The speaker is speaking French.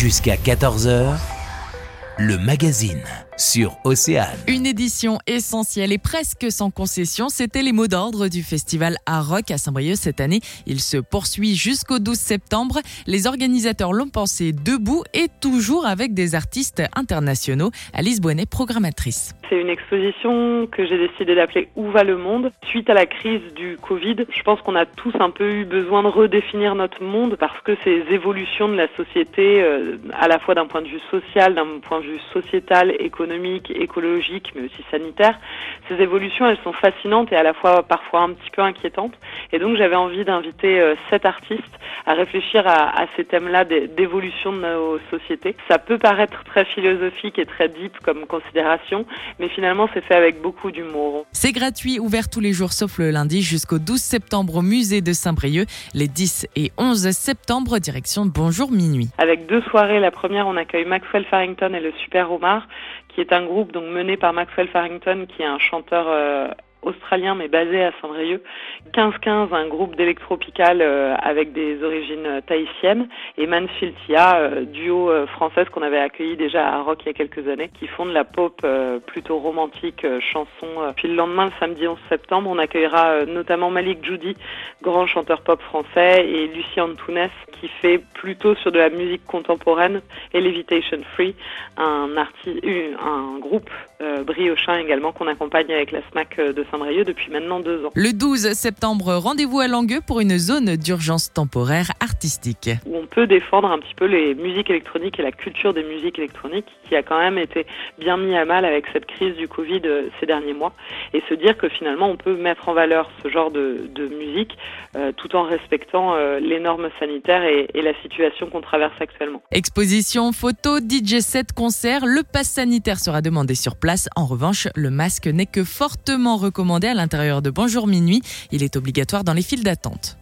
Jusqu'à 14h, le magazine sur Océane. Une édition essentielle et presque sans concession, c'était les mots d'ordre du festival à Rock à Saint-Brieuc cette année. Il se poursuit jusqu'au 12 septembre. Les organisateurs l'ont pensé debout et toujours avec des artistes internationaux. Alice Boinet, programmatrice. C'est une exposition que j'ai décidé d'appeler Où va le monde? Suite à la crise du Covid, je pense qu'on a tous un peu eu besoin de redéfinir notre monde parce que ces évolutions de la société, euh, à la fois d'un point de vue social, d'un point de vue sociétal, économique, écologique, mais aussi sanitaire, ces évolutions, elles sont fascinantes et à la fois parfois un petit peu inquiétantes. Et donc j'avais envie d'inviter euh, sept artistes à réfléchir à, à ces thèmes-là d'évolution de nos sociétés. Ça peut paraître très philosophique et très deep comme considération, mais finalement c'est fait avec beaucoup d'humour. C'est gratuit, ouvert tous les jours sauf le lundi jusqu'au 12 septembre au musée de Saint-Brieuc, les 10 et 11 septembre direction Bonjour Minuit. Avec deux soirées, la première on accueille Maxwell Farrington et le Super Omar, qui est un groupe donc mené par Maxwell Farrington, qui est un chanteur euh, australien mais basé à Saint-Brieuc. 15-15, un groupe d'électropical euh, avec des origines euh, tahitiennes. Et Manfiltia, euh, duo euh, française qu'on avait accueilli déjà à Rock il y a quelques années, qui font de la pop plutôt romantique, chanson. Puis le lendemain, le samedi 11 septembre, on accueillera notamment Malik Judy, grand chanteur pop français, et Lucie Antunes, qui fait plutôt sur de la musique contemporaine, et Levitation Free, un groupe briochin également qu'on accompagne avec la SMAC de Saint-Brieuc depuis maintenant deux ans. Le 12 septembre, rendez-vous à Langueux pour une zone d'urgence temporaire artistique. Où peut défendre un petit peu les musiques électroniques et la culture des musiques électroniques qui a quand même été bien mis à mal avec cette crise du Covid euh, ces derniers mois et se dire que finalement on peut mettre en valeur ce genre de, musique euh, tout en respectant euh, les normes sanitaires et, la situation qu'on traverse actuellement. Exposition, photo, DJ set, concert, le pass sanitaire sera demandé sur place. En revanche, le masque n'est que fortement recommandé à l'intérieur de Bonjour Minuit. Il est obligatoire dans les files d'attente.